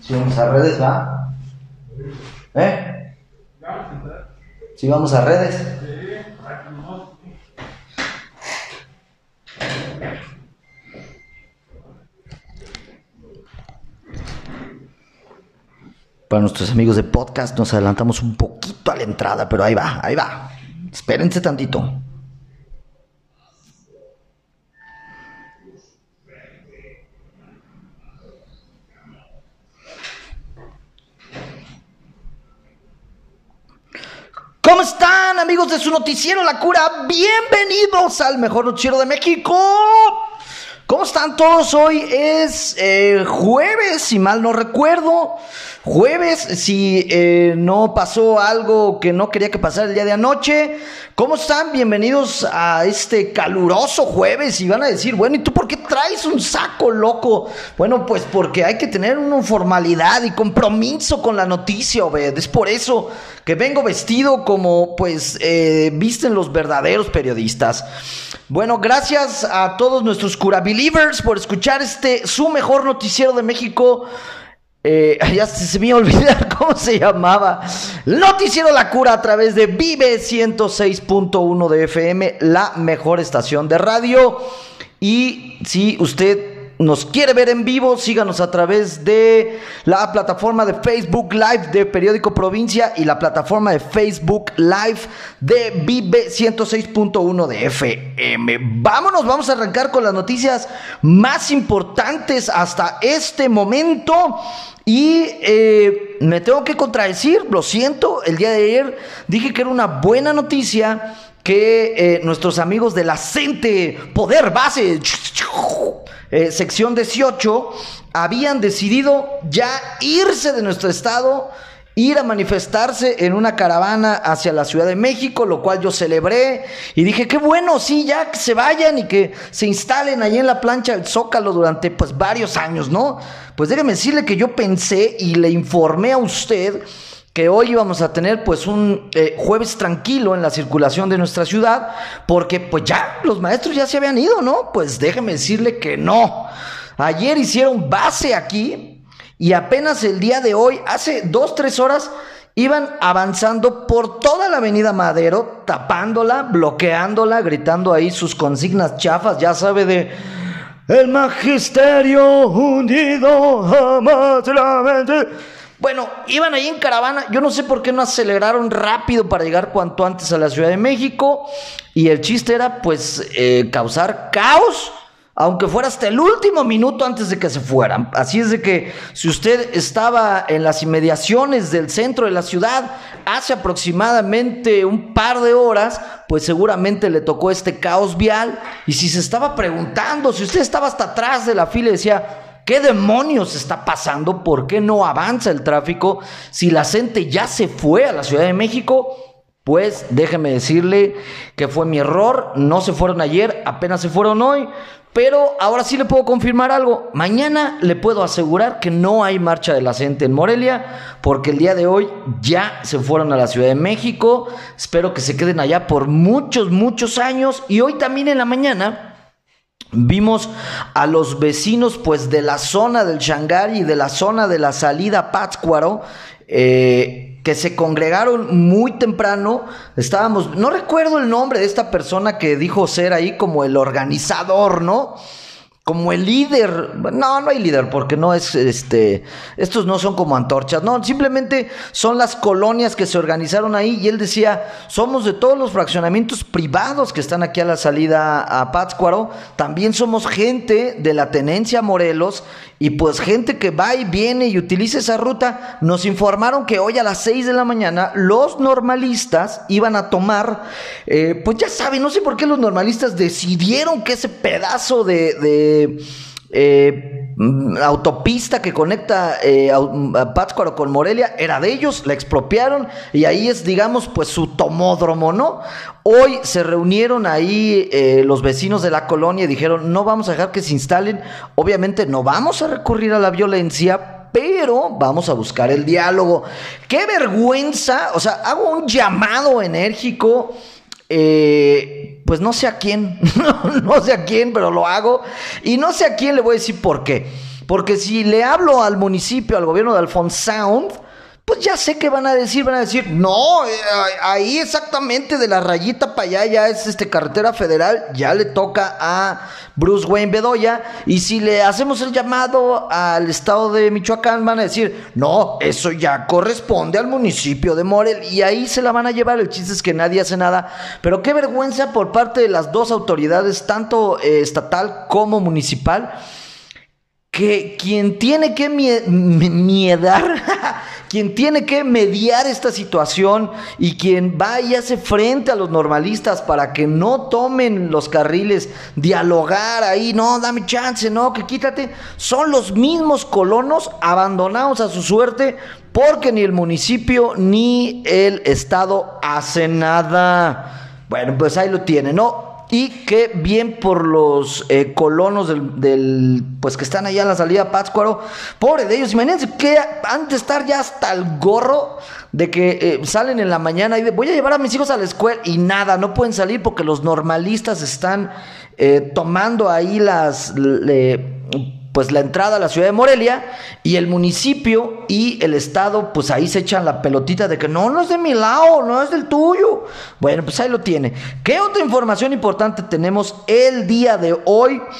Si vamos a redes, ¿va? ¿Eh? Si vamos a redes. Para nuestros amigos de podcast nos adelantamos un poquito a la entrada, pero ahí va, ahí va. Espérense tantito. ¿Cómo están amigos de su noticiero La Cura? Bienvenidos al mejor noticiero de México. ¿Cómo están todos? Hoy es eh, jueves, si mal no recuerdo. Jueves, si eh, no pasó algo que no quería que pasara el día de anoche. ¿Cómo están? Bienvenidos a este caluroso jueves. Y van a decir, bueno, ¿y tú por qué traes un saco loco? Bueno, pues porque hay que tener una formalidad y compromiso con la noticia, obed. Es por eso que vengo vestido como, pues, eh, visten los verdaderos periodistas. Bueno, gracias a todos nuestros cura believers por escuchar este, su mejor noticiero de México. Eh, ya se, me iba a olvidar cómo se llamaba. Noticiero La Cura a través de Vive 106.1 de FM, la mejor estación de radio. Y si usted nos quiere ver en vivo, síganos a través de la plataforma de Facebook Live de Periódico Provincia y la plataforma de Facebook Live de Vive 106.1 de FM. Vámonos, vamos a arrancar con las noticias más importantes hasta este momento. Y eh, me tengo que contradecir, lo siento, el día de ayer dije que era una buena noticia que eh, nuestros amigos de la Poder Base eh, sección 18 habían decidido ya irse de nuestro estado, ir a manifestarse en una caravana hacia la Ciudad de México, lo cual yo celebré y dije, qué bueno, sí, ya que se vayan y que se instalen ahí en la plancha del Zócalo durante pues varios años, ¿no? Pues déjeme decirle que yo pensé y le informé a usted que hoy íbamos a tener pues un eh, jueves tranquilo en la circulación de nuestra ciudad, porque pues ya los maestros ya se habían ido, ¿no? Pues déjeme decirle que no. Ayer hicieron base aquí y apenas el día de hoy, hace dos, tres horas, iban avanzando por toda la avenida Madero, tapándola, bloqueándola, gritando ahí sus consignas chafas, ya sabe de... El magisterio hundido jamás la mente bueno, iban ahí en caravana. Yo no sé por qué no aceleraron rápido para llegar cuanto antes a la Ciudad de México. Y el chiste era, pues, eh, causar caos, aunque fuera hasta el último minuto antes de que se fueran. Así es de que si usted estaba en las inmediaciones del centro de la ciudad hace aproximadamente un par de horas, pues seguramente le tocó este caos vial. Y si se estaba preguntando, si usted estaba hasta atrás de la fila y decía, ¿Qué demonios está pasando? ¿Por qué no avanza el tráfico? Si la gente ya se fue a la Ciudad de México, pues déjeme decirle que fue mi error. No se fueron ayer, apenas se fueron hoy. Pero ahora sí le puedo confirmar algo. Mañana le puedo asegurar que no hay marcha de la gente en Morelia, porque el día de hoy ya se fueron a la Ciudad de México. Espero que se queden allá por muchos, muchos años. Y hoy también en la mañana Vimos a los vecinos pues de la zona del Shanghái y de la zona de la salida Pátzcuaro eh, que se congregaron muy temprano. Estábamos, no recuerdo el nombre de esta persona que dijo ser ahí como el organizador, ¿no? Como el líder. No, no hay líder, porque no es este. Estos no son como antorchas, no, simplemente son las colonias que se organizaron ahí. Y él decía: somos de todos los fraccionamientos privados que están aquí a la salida a Pátzcuaro. También somos gente de la tenencia Morelos. Y pues gente que va y viene y utiliza esa ruta. Nos informaron que hoy a las 6 de la mañana los normalistas iban a tomar. Eh, pues ya saben, no sé por qué los normalistas decidieron que ese pedazo de eh, autopista que conecta eh, Pátzcuaro con Morelia era de ellos, la expropiaron y ahí es, digamos, pues su tomódromo, ¿no? Hoy se reunieron ahí eh, los vecinos de la colonia y dijeron, no vamos a dejar que se instalen, obviamente no vamos a recurrir a la violencia, pero vamos a buscar el diálogo. Qué vergüenza, o sea, hago un llamado enérgico. Eh, pues no sé a quién, no sé a quién, pero lo hago. Y no sé a quién le voy a decir por qué. Porque si le hablo al municipio, al gobierno de Alphonse Sound, pues ya sé que van a decir, van a decir, no, eh, ahí exactamente de la rayita para allá ya es este carretera federal, ya le toca a Bruce Wayne Bedoya, y si le hacemos el llamado al estado de Michoacán, van a decir, no, eso ya corresponde al municipio de Morel, y ahí se la van a llevar, el chiste es que nadie hace nada, pero qué vergüenza por parte de las dos autoridades, tanto eh, estatal como municipal, que quien tiene que miedar quien tiene que mediar esta situación y quien va y hace frente a los normalistas para que no tomen los carriles, dialogar ahí, no, dame chance, no, que quítate, son los mismos colonos abandonados a su suerte porque ni el municipio ni el Estado hace nada. Bueno, pues ahí lo tiene, ¿no? Y qué bien por los eh, colonos del, pues que están allá en la salida Pátzcuaro. Pobre de ellos. Imagínense que han de estar ya hasta el gorro de que eh, salen en la mañana y de, voy a llevar a mis hijos a la escuela y nada, no pueden salir porque los normalistas están eh, tomando ahí las pues la entrada a la ciudad de Morelia y el municipio y el estado pues ahí se echan la pelotita de que no, no es de mi lado, no es del tuyo. Bueno, pues ahí lo tiene. ¿Qué otra información importante tenemos el día de hoy?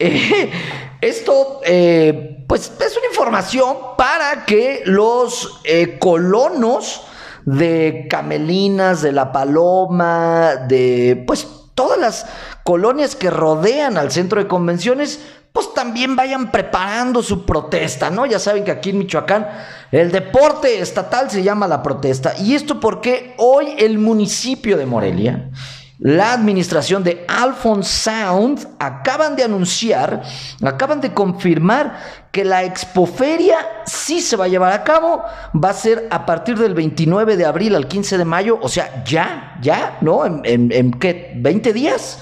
Eh, esto eh, pues es una información para que los eh, colonos de Camelinas, de La Paloma, de pues todas las colonias que rodean al centro de convenciones, pues también vayan preparando su protesta, ¿no? Ya saben que aquí en Michoacán el deporte estatal se llama la protesta. Y esto porque hoy el municipio de Morelia, la administración de Alphonse Sound, acaban de anunciar, acaban de confirmar que la expoferia sí se va a llevar a cabo, va a ser a partir del 29 de abril al 15 de mayo, o sea, ya, ya, ¿no? ¿En, en qué? ¿20 días?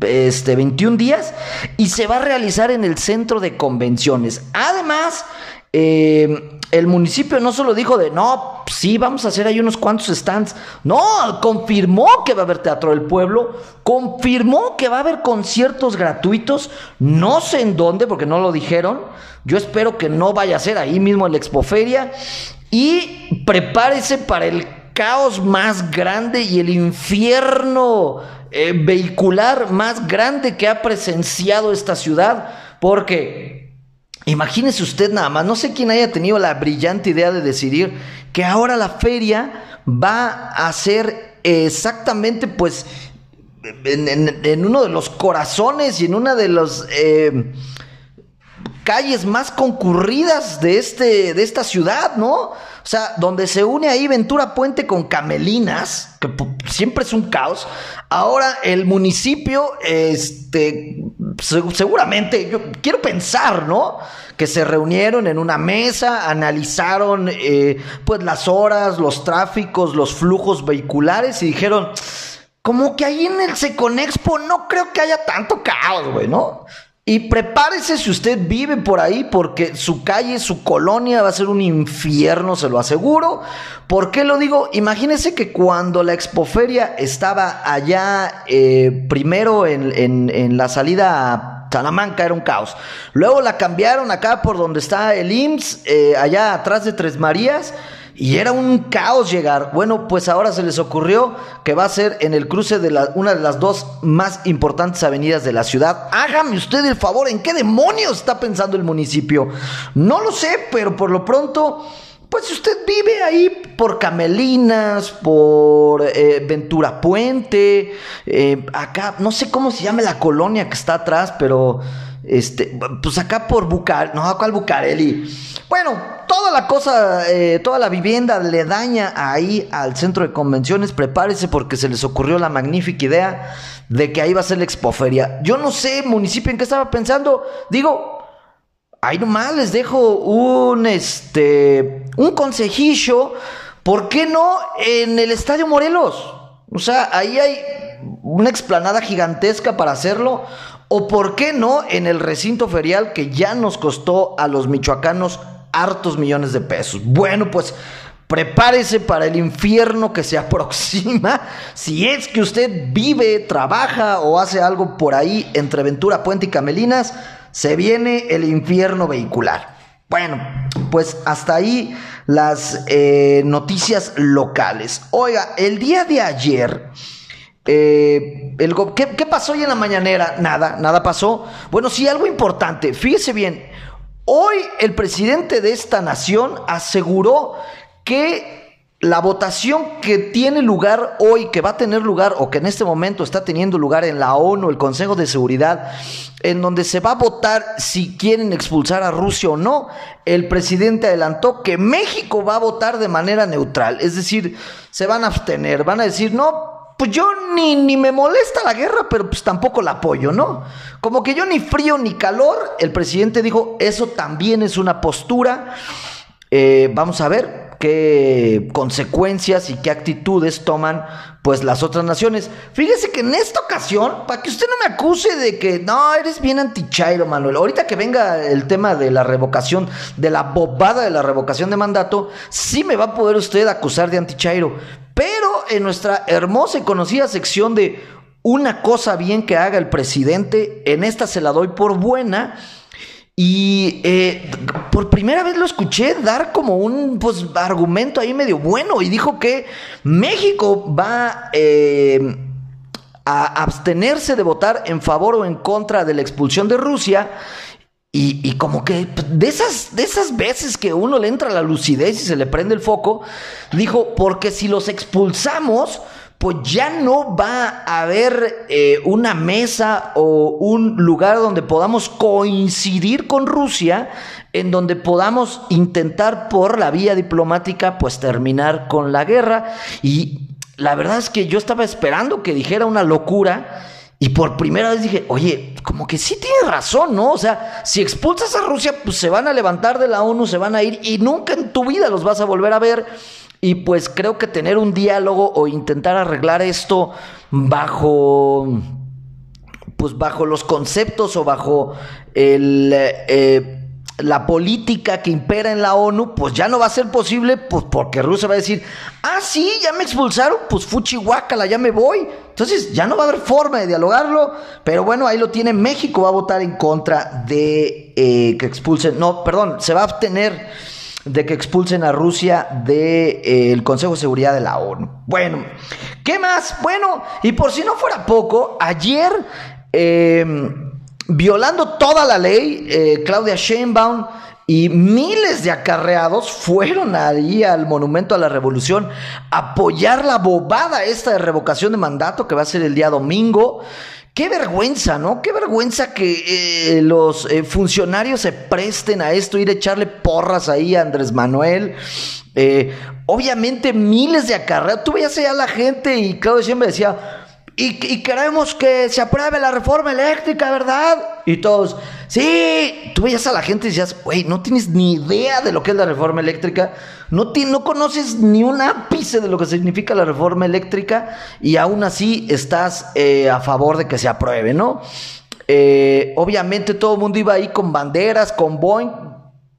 Este, 21 días y se va a realizar en el centro de convenciones. Además, eh, el municipio no solo dijo de, no, sí, vamos a hacer ahí unos cuantos stands. No, confirmó que va a haber Teatro del Pueblo, confirmó que va a haber conciertos gratuitos, no sé en dónde, porque no lo dijeron. Yo espero que no vaya a ser ahí mismo en la Expoferia. Y prepárese para el caos más grande y el infierno eh, vehicular más grande que ha presenciado esta ciudad, porque imagínese usted nada más, no sé quién haya tenido la brillante idea de decidir que ahora la feria va a ser exactamente pues en, uno de los corazones y en una de las eh, calles más concurridas de, este, de esta ciudad, ¿no? O sea, donde se une ahí Ventura Puente con Camelinas, que siempre es un caos. Ahora el municipio, este, seguramente, yo quiero pensar, ¿no? Que se reunieron en una mesa, analizaron, eh, pues, las horas, los tráficos, los flujos vehiculares y dijeron, como que ahí en el Seconexpo no creo que haya tanto caos, güey, ¿no? Y prepárese si usted vive por ahí, porque su calle, su colonia va a ser un infierno, se lo aseguro. ¿Por qué lo digo? Imagínese que cuando la expoferia estaba allá, eh, primero en, en, la salida a Salamanca, era un caos. Luego la cambiaron acá por donde está el IMSS, eh, allá atrás de Tres Marías. Y era un caos llegar. Bueno, pues ahora se les ocurrió que va a ser en el cruce de la, una de las dos más importantes avenidas de la ciudad. Hágame usted el favor, ¿en qué demonios está pensando el municipio? No lo sé, pero por lo pronto, pues si usted vive ahí por Camelinas, por eh, Ventura Puente, eh, acá, no sé cómo se llama la colonia que está atrás, pero este, pues acá por Bucar, no, ¿cuál Bucareli? Bueno, toda la cosa, eh, toda la vivienda le daña ahí al centro de convenciones. Prepárese porque se les ocurrió la magnífica idea de que ahí va a ser la expoferia. Yo no sé, municipio, en qué estaba pensando. Digo, ahí nomás les dejo un, este, un consejillo. ¿Por qué no en el Estadio Morelos? O sea, ahí hay una explanada gigantesca para hacerlo. O por qué no en el recinto ferial que ya nos costó a los michoacanos hartos millones de pesos. Bueno, pues prepárese para el infierno que se aproxima. Si es que usted vive, trabaja o hace algo por ahí entre Ventura Puente y Camelinas, se viene el infierno vehicular. Bueno, pues hasta ahí las eh, noticias locales. Oiga, el día de ayer... Eh, ¿qué, ¿Qué pasó hoy en la mañanera? Nada, nada pasó. Bueno, sí, algo importante. Fíjese bien, hoy el presidente de esta nación aseguró que la votación que tiene lugar hoy, que va a tener lugar o que en este momento está teniendo lugar en la ONU, el Consejo de Seguridad, en donde se va a votar si quieren expulsar a Rusia o no, el presidente adelantó que México va a votar de manera neutral, es decir, se van a abstener, van a decir, no, pues yo ni, ni me molesta la guerra, pero pues tampoco la apoyo, ¿no? Como que yo ni frío ni calor, el presidente dijo, eso también es una postura, eh, vamos a ver, qué consecuencias y qué actitudes toman pues las otras naciones. Fíjese que en esta ocasión, para que usted no me acuse de que no, eres bien anti-Chairo, Manuel. Ahorita que venga el tema de la revocación, de la bobada de la revocación de mandato, sí me va a poder usted acusar de anti-Chairo. En nuestra hermosa y conocida sección de una cosa bien que haga el presidente, en esta se la doy por buena. Y eh, por primera vez lo escuché dar como un pues, argumento ahí medio bueno. Y dijo que México va eh, a abstenerse de votar en favor o en contra de la expulsión de Rusia. Y, como que de esas, de esas veces que uno le entra la lucidez y se le prende el foco, dijo, porque si los expulsamos, pues ya no va a haber eh, una mesa o un lugar donde podamos coincidir con Rusia, en donde podamos intentar por la vía diplomática, pues terminar con la guerra. Y la verdad es que yo estaba esperando que dijera una locura. Y por primera vez dije, oye, como que sí tiene razón, ¿no? O sea, si expulsas a Rusia, pues se van a levantar de la ONU, se van a ir y nunca en tu vida los vas a volver a ver. Y pues creo que tener un diálogo o intentar arreglar esto bajo pues bajo los conceptos o bajo el, eh, la política que impera en la ONU, pues ya no va a ser posible, pues porque Rusia va a decir, ah, sí, ya me expulsaron, pues fuchihuacala, ya me voy. Entonces ya no va a haber forma de dialogarlo, pero bueno, ahí lo tiene México, va a votar en contra de eh, que expulsen, no, perdón, se va a abstener de que expulsen a Rusia del eh, Consejo de Seguridad de la ONU. Bueno, ¿qué más? Bueno, y por si no fuera poco, ayer, em, violando toda la ley, eh, Claudia Sheinbaum y miles de acarreados fueron ahí al Monumento a la Revolución a apoyar la bobada esta de revocación de mandato que va a ser el día domingo. Qué vergüenza, ¿no? Qué vergüenza que eh, los eh, funcionarios se presten a esto, ir a echarle porras ahí a Andrés Manuel. Obviamente miles de acarreados. Tú veías allá a la gente y Claudio siempre decía, y, queremos que se apruebe la reforma eléctrica, ¿verdad? Y todos, sí, tú veías a la gente y decías, güey, no tienes ni idea de lo que es la reforma eléctrica, no, no conoces ni un ápice de lo que significa la reforma eléctrica y aún así estás eh, a favor de que se apruebe, ¿no? Eh, obviamente todo el mundo iba ahí con banderas, con Boeing,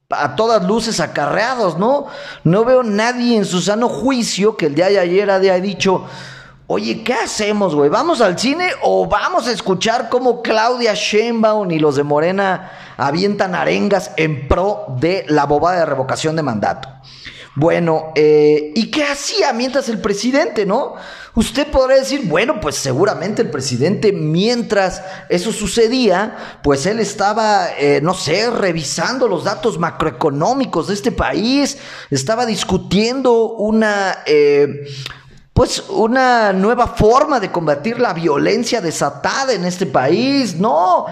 a todas luces acarreados, ¿no? No veo nadie en su sano juicio que el día de ayer haya dicho, Oye, ¿qué hacemos, güey? ¿Vamos al cine o vamos a escuchar cómo Claudia Sheinbaum y los de Morena avientan arengas en pro de la bobada de revocación de mandato? Bueno, eh, ¿y qué hacía mientras el presidente, no? Usted podrá decir, bueno, pues seguramente el presidente, mientras eso sucedía, pues él estaba, eh, no sé, revisando los datos macroeconómicos de este país, estaba discutiendo una... Eh, pues una nueva forma de combatir la violencia desatada en este país. No,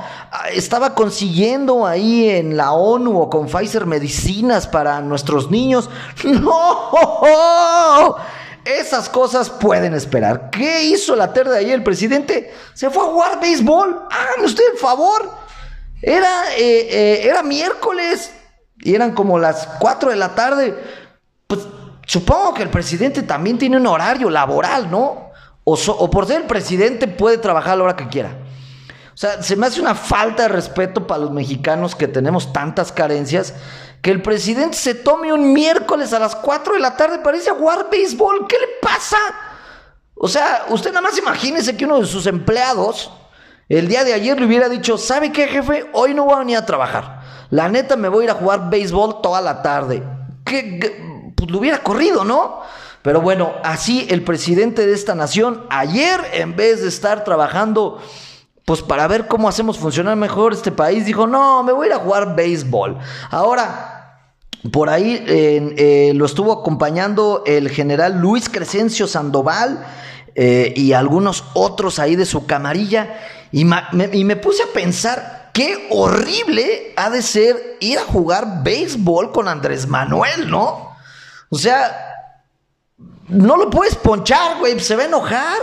estaba consiguiendo ahí en la ONU o con Pfizer medicinas para nuestros niños. No, esas cosas pueden esperar. ¿Qué hizo la tarde de ayer el presidente? Se fue a jugar béisbol. Hágame usted el favor. Era, eh, eh, era miércoles y eran como las 4 de la tarde. Pues Supongo que el presidente también tiene un horario laboral, ¿no? O, por ser el presidente puede trabajar a la hora que quiera. O sea, se me hace una falta de respeto para los mexicanos que tenemos tantas carencias que el presidente se tome un miércoles a las 4 de la tarde para irse a jugar béisbol. ¿Qué le pasa? O sea, usted nada más imagínese que uno de sus empleados el día de ayer le hubiera dicho, ¿sabe qué, jefe? Hoy no voy a venir a trabajar. La neta me voy a ir a jugar béisbol toda la tarde. Que pues lo hubiera corrido, ¿no? Pero bueno, así el presidente de esta nación ayer, en vez de estar trabajando pues para ver cómo hacemos funcionar mejor este país, dijo, no, me voy a ir a jugar béisbol. Ahora, por ahí eh, lo estuvo acompañando el general Luis Crescencio Sandoval eh, y algunos otros ahí de su camarilla, y, y me puse a pensar, qué horrible ha de ser ir a jugar béisbol con Andrés Manuel, ¿no? O sea, no lo puedes ponchar, güey, se va a enojar.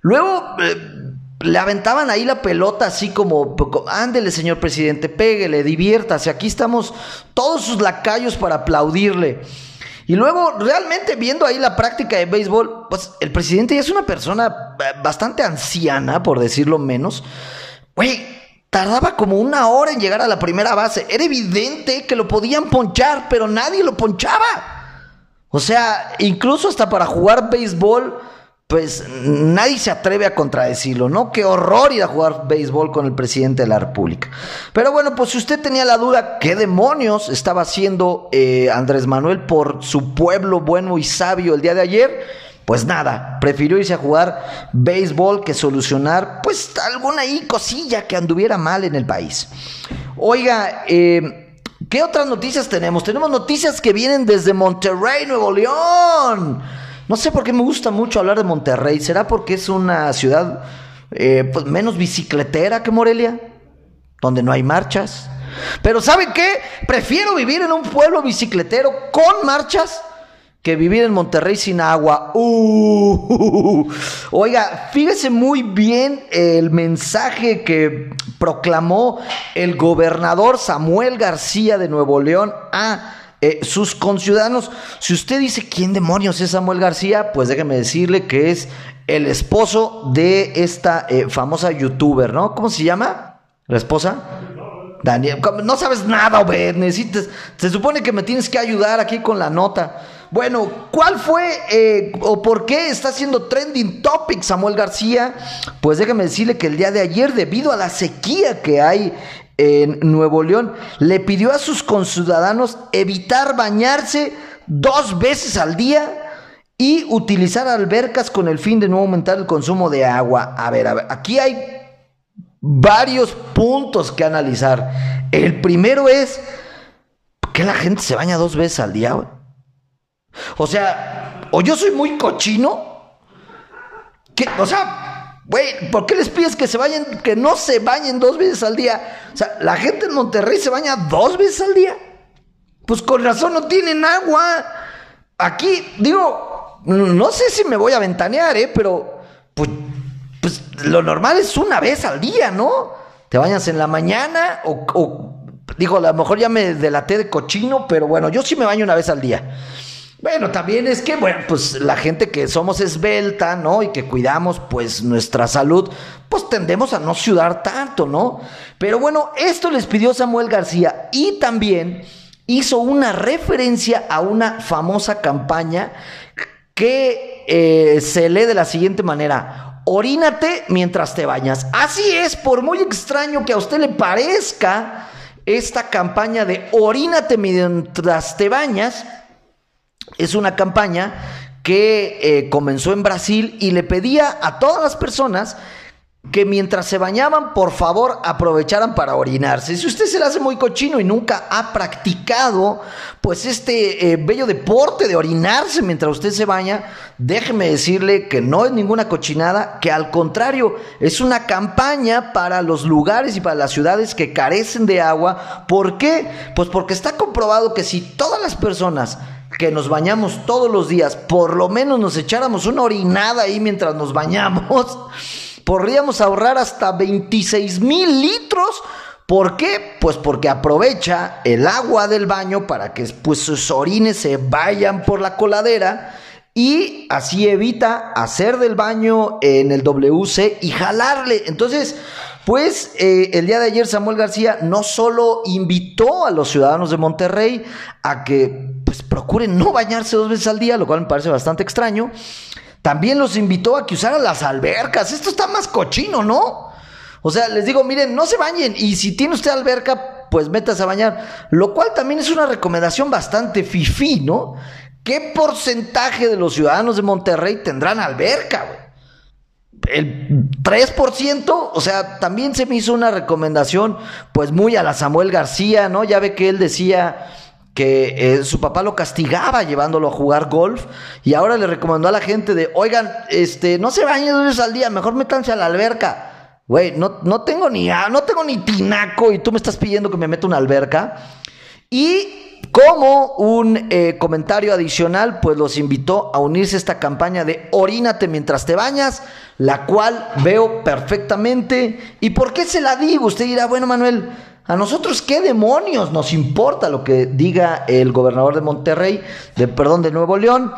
Luego... Eh, le aventaban ahí la pelota así como, ándele señor presidente, péguele, diviértase, aquí estamos todos sus lacayos para aplaudirle. Y luego, realmente viendo ahí la práctica de béisbol, pues el presidente ya es una persona eh, bastante anciana, por decirlo menos. Güey, tardaba como una hora en llegar a la primera base. Era evidente que lo podían ponchar, pero nadie lo ponchaba. O sea, incluso hasta para jugar béisbol pues nadie se atreve a contradecirlo, ¿no? Qué horror ir a jugar béisbol con el presidente de la República. Pero bueno, pues si usted tenía la duda, ¿qué demonios estaba haciendo eh, Andrés Manuel por su pueblo bueno y sabio el día de ayer? Pues nada, prefirió irse a jugar béisbol que solucionar, pues alguna ahí cosilla que anduviera mal en el país. Oiga, eh, ¿qué otras noticias tenemos? Tenemos noticias que vienen desde Monterrey, Nuevo León. No sé por qué me gusta mucho hablar de Monterrey. ¿Será porque es una ciudad eh, pues, menos bicicletera que Morelia? Donde no hay marchas. Pero ¿saben qué? Prefiero vivir en un pueblo bicicletero con marchas que vivir en Monterrey sin agua. Uh, oiga, fíjese muy bien el mensaje que proclamó el gobernador Samuel García de Nuevo León a eh, sus conciudadanos. Si usted dice quién demonios es Samuel García, pues déjeme decirle que es el esposo de esta eh, famosa youtuber, ¿no? ¿Cómo se llama? ¿La esposa? Daniel, no sabes nada, Obed, necesitas, se supone que me tienes que ayudar aquí con la nota. Bueno, ¿cuál fue eh, o por qué está haciendo trending topic Samuel García? Pues déjeme decirle que el día de ayer, debido a la sequía que hay en Nuevo León, le pidió a sus conciudadanos evitar bañarse dos veces al día y utilizar albercas con el fin de no aumentar el consumo de agua. A ver, a ver, aquí hay varios puntos que analizar. El primero es que la gente se baña dos veces al día. O sea, o yo soy muy cochino, o sea, Güey, ¿por qué les pides que se vayan, que no se bañen dos veces al día? O sea, la gente en Monterrey se baña dos veces al día. Pues con razón no tienen agua. Aquí, digo, no sé si me voy a ventanear, ¿eh? Pero, pues lo normal es una vez al día, ¿no? Te bañas en la mañana o, o digo, a lo mejor ya me delaté de cochino, pero bueno, yo sí me baño una vez al día. Bueno, también es que, bueno, pues la gente que somos esbelta, ¿no? Y que cuidamos, pues, nuestra salud, pues tendemos a no sudar tanto, ¿no? Pero bueno, esto les pidió Samuel García y también hizo una referencia a una famosa campaña que eh, se lee de la siguiente manera. Orínate mientras te bañas. Así es, por muy extraño que a usted le parezca esta campaña de orínate mientras te bañas, es una campaña que eh, comenzó en Brasil y le pedía a todas las personas que mientras se bañaban, por favor, aprovecharan para orinarse. Si usted se le hace muy cochino y nunca ha practicado, pues este eh, bello deporte de orinarse mientras usted se baña, déjeme decirle que no es ninguna cochinada, que al contrario, es una campaña para los lugares y para las ciudades que carecen de agua. ¿Por qué? Pues porque está comprobado que si todas las personas que nos bañamos todos los días, por lo menos nos echáramos una orinada ahí mientras nos bañamos, podríamos ahorrar hasta 26 mil litros. ¿Por qué? Pues porque aprovecha el agua del baño para que pues, sus orines se vayan por la coladera y así evita hacer del baño en el WC y jalarle. Entonces, Pues eh, el día de ayer Samuel García no solo invitó a los ciudadanos de Monterrey a que pues procuren no bañarse dos veces al día, lo cual me parece bastante extraño, también los invitó a que usaran las albercas. Esto está más cochino, ¿no? O sea, les digo, miren, no se bañen y si tiene usted alberca, pues métase a bañar. Lo cual también es una recomendación bastante fifí, ¿no? ¿Qué porcentaje de los ciudadanos de Monterrey tendrán alberca, güey? el 3%, o sea, también se me hizo una recomendación, pues muy a la Samuel García, ¿no? Ya ve que él decía que eh, su papá lo castigaba llevándolo a jugar golf y ahora le recomendó a la gente de, oigan, este, no se bañen dos veces al día, mejor métanse a la alberca. Güey, no, no tengo ni no tengo ni tinaco y tú me estás pidiendo que me meta una alberca. Y como un eh, comentario adicional, pues los invitó a unirse a esta campaña de orínate mientras te bañas, la cual veo perfectamente. ¿Y por qué se la digo? Usted dirá, bueno, Manuel, a nosotros qué demonios nos importa lo que diga el gobernador de Monterrey, de perdón, de Nuevo León.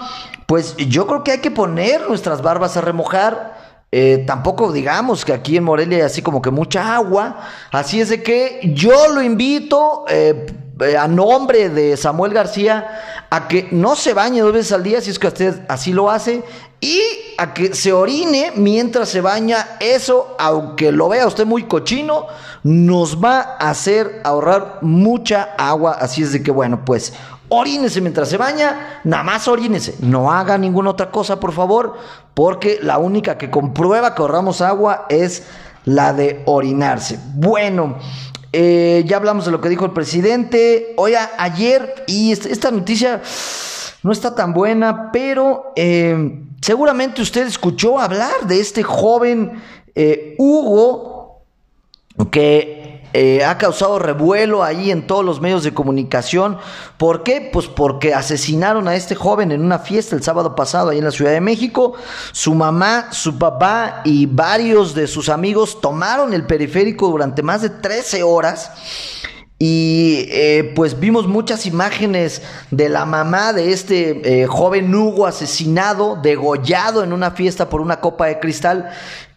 Pues yo creo que hay que poner nuestras barbas a remojar eh, tampoco digamos que aquí en Morelia hay así como que mucha agua. Así es de que yo lo invito eh, eh, a nombre de Samuel García a que no se bañe dos veces al día si es que usted así lo hace y a que se orine mientras se baña. Eso, aunque lo vea usted muy cochino, nos va a hacer ahorrar mucha agua. Así es de que bueno, pues orínese mientras se baña, nada más orínese, no haga ninguna otra cosa, por favor, porque la única que comprueba que ahorramos agua es la de orinarse. Bueno, eh, ya hablamos de lo que dijo el presidente. Oiga, ayer, y esta, noticia no está tan buena, pero eh, seguramente usted escuchó hablar de este joven eh, Hugo, que eh, ha causado revuelo ahí en todos los medios de comunicación. ¿Por qué? Pues porque asesinaron a este joven en una fiesta el sábado pasado ahí en la Ciudad de México. Su mamá, su papá y varios de sus amigos tomaron el periférico durante más de 13 horas. Y eh, pues vimos muchas imágenes de la mamá de este eh, joven Hugo asesinado, degollado en una fiesta por una copa de cristal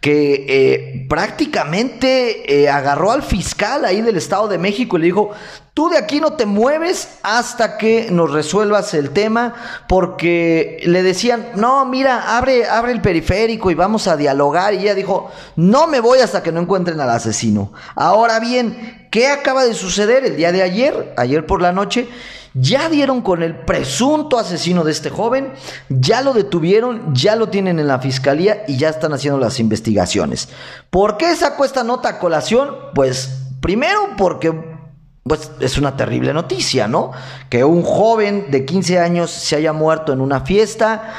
que eh, prácticamente eh, agarró al fiscal ahí del Estado de México y le dijo, tú de aquí no te mueves hasta que nos resuelvas el tema, porque le decían, no, mira, abre, abre el periférico y vamos a dialogar, y ella dijo, no me voy hasta que no encuentren al asesino. Ahora bien, ¿qué acaba de suceder el día de ayer, ayer por la noche? Ya dieron con el presunto asesino de este joven, ya lo detuvieron, ya lo tienen en la fiscalía y ya están haciendo las investigaciones. ¿Por qué sacó esta nota a colación? Pues primero porque pues es una terrible noticia, ¿no? Que un joven de 15 años se haya muerto en una fiesta.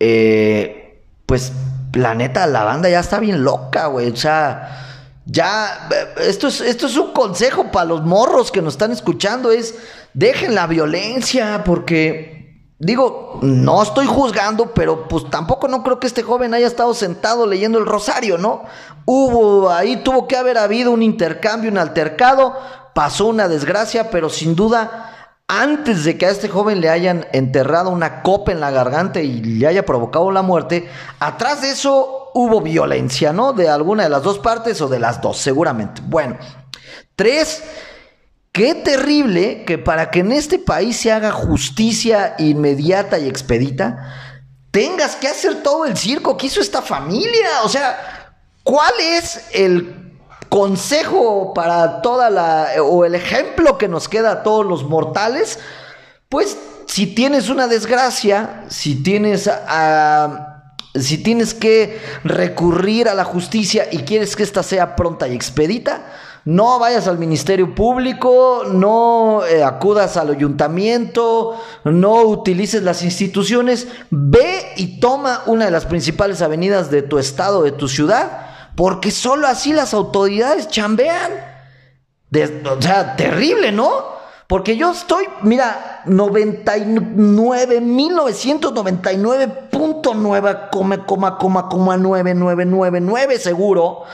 Eh, pues la neta, la banda ya está bien loca, güey. O sea, ya, esto es, esto es un consejo para los morros que nos están escuchando, es dejen la violencia, porque digo, no estoy juzgando, pero pues tampoco no creo que este joven haya estado sentado leyendo el rosario, ¿no? Hubo, ahí tuvo que haber habido un intercambio, un altercado, pasó una desgracia, pero sin duda antes de que a este joven le hayan enterrado una copa en la garganta y le haya provocado la muerte, atrás de eso hubo violencia, ¿no? De alguna de las dos partes o de las dos, seguramente. Bueno, tres, qué terrible que para que en este país se haga justicia inmediata y expedita, tengas que hacer todo el circo que hizo esta familia. O sea, ¿cuál es el consejo para toda la, o el ejemplo que nos queda a todos los mortales, pues si tienes una desgracia, si tienes si tienes que recurrir a la justicia y quieres que ésta sea pronta y expedita, no vayas al Ministerio Público, no eh, acudas al ayuntamiento, no utilices las instituciones, ve y toma una de las principales avenidas de tu estado, de tu ciudad, porque solo así las autoridades chambean. o sea, terrible, ¿no? Porque yo estoy, mira, 99, 1999.9, coma, coma, coma, coma, 9999 seguro,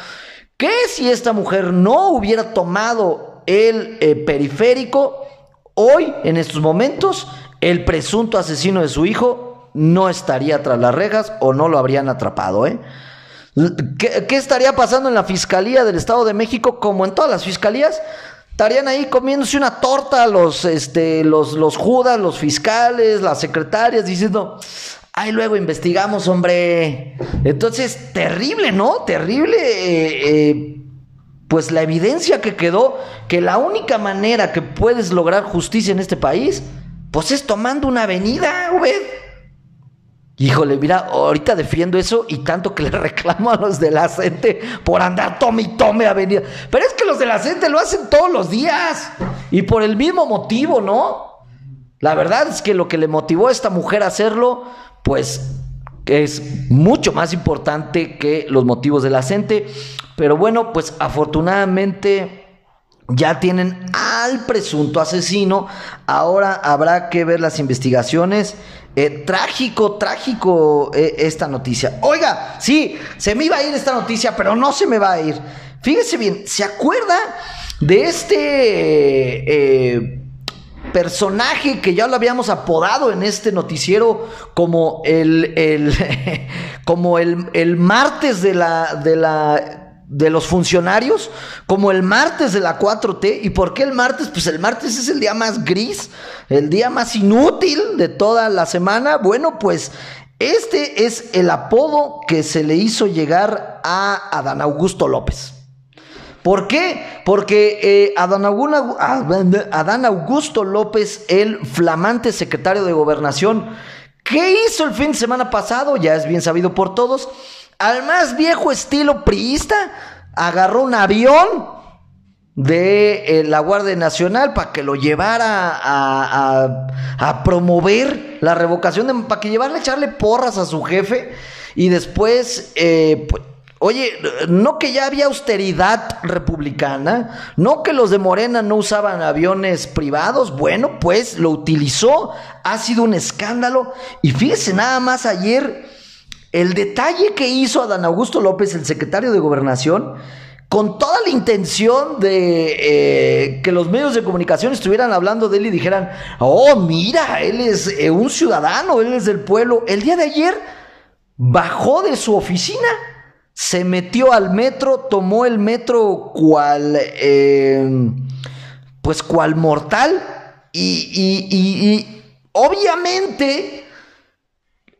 que si esta mujer no hubiera tomado el eh, periférico, hoy, en estos momentos, el presunto asesino de su hijo no estaría tras las rejas o no lo habrían atrapado, ¿eh? ¿Qué, ¿Qué, estaría pasando en la Fiscalía del Estado de México como en todas las fiscalías? Estarían ahí comiéndose una torta los, este, los, los judas, los fiscales, las secretarias, diciendo, ay, luego investigamos, hombre. Entonces, terrible, ¿no? Terrible, eh, eh, pues la evidencia que quedó, que la única manera que puedes lograr justicia en este país, pues es tomando una avenida, güey. Híjole, mira, ahorita defiendo eso y tanto que le reclamo a los de la gente por andar tome y tome avenida. Pero es que los de la gente lo hacen todos los días y por el mismo motivo, ¿no? La verdad es que lo que le motivó a esta mujer a hacerlo, pues es mucho más importante que los motivos de la gente. Pero bueno, pues afortunadamente ya tienen al presunto asesino. Ahora habrá que ver las investigaciones. Eh, trágico, trágico eh, esta noticia. Oiga, sí, se me iba a ir esta noticia, pero no se me va a ir. Fíjese bien, ¿se acuerda de este eh, personaje que ya lo habíamos apodado en este noticiero como el, el como el, el martes de la, de la de los funcionarios, como el martes de la 4T. ¿Y por qué el martes? Pues el martes es el día más gris, el día más inútil de toda la semana. Bueno, pues este es el apodo que se le hizo llegar a Adán Augusto López. ¿Por qué? Porque eh, Adán, Adán Augusto López, el flamante secretario de gobernación, ¿qué hizo el fin de semana pasado? Ya es bien sabido por todos al más viejo estilo priista, agarró un avión de eh, la Guardia Nacional para que lo llevara a, promover la revocación, para que llevarle a echarle porras a su jefe y después, eh, oye, no que ya había austeridad republicana, no que los de Morena no usaban aviones privados, bueno, pues lo utilizó, ha sido un escándalo. Y fíjese nada más ayer el detalle que hizo Adán Augusto López, el secretario de Gobernación, con toda la intención de eh, que los medios de comunicación estuvieran hablando de él y dijeran, oh, mira, él es eh, un ciudadano, él es del pueblo. El día de ayer bajó de su oficina, se metió al metro, tomó el metro cual, eh, pues cual mortal y, y obviamente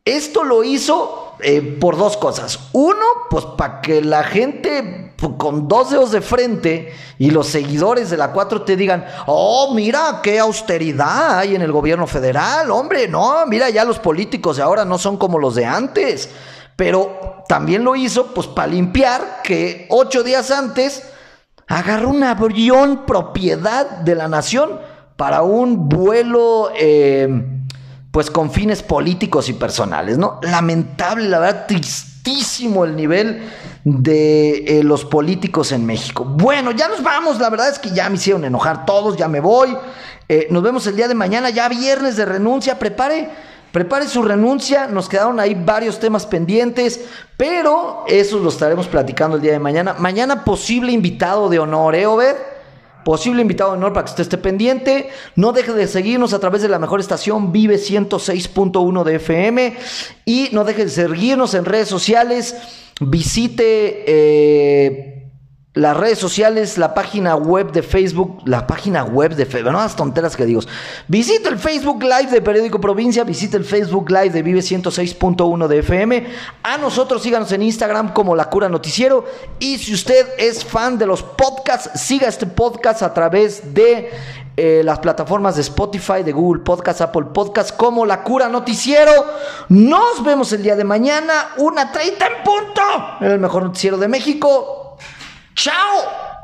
esto lo hizo eh, por dos cosas. Uno, pues para que la gente pues, con dos dedos de frente y los seguidores de la 4 te digan, oh, mira qué austeridad hay en el gobierno federal, hombre, no, mira, ya los políticos de ahora no son como los de antes. Pero también lo hizo, pues para limpiar que ocho días antes agarró un avión propiedad de la nación para un vuelo... Eh, pues con fines políticos y personales, ¿no? Lamentable, la verdad, tristísimo el nivel de eh, los políticos en México. Bueno, ya nos vamos, la verdad es que ya me hicieron enojar todos, ya me voy. Eh, nos vemos el día de mañana, ya viernes de renuncia, prepare. Prepare su renuncia, nos quedaron ahí varios temas pendientes, pero esos los estaremos platicando el día de mañana. Mañana posible invitado de honor, ¿eh? Posible invitado de honor para que usted esté pendiente. No deje de seguirnos a través de la mejor estación Vive 106.1 de FM y no deje de seguirnos en redes sociales. Visite eh, las redes sociales, la página web de Facebook, la página web de Facebook, no las tonteras que digo. Visite el Facebook Live de Periódico Provincia, visite el Facebook Live de Vive 106.1 de FM. A nosotros síganos en Instagram como La Cura Noticiero. Y si usted es fan de los podcasts, siga este podcast a través de eh, las plataformas de Spotify, de Google Podcast, Apple Podcast, como La Cura Noticiero. Nos vemos el día de mañana, una 30 en punto, en el mejor noticiero de México. Ciao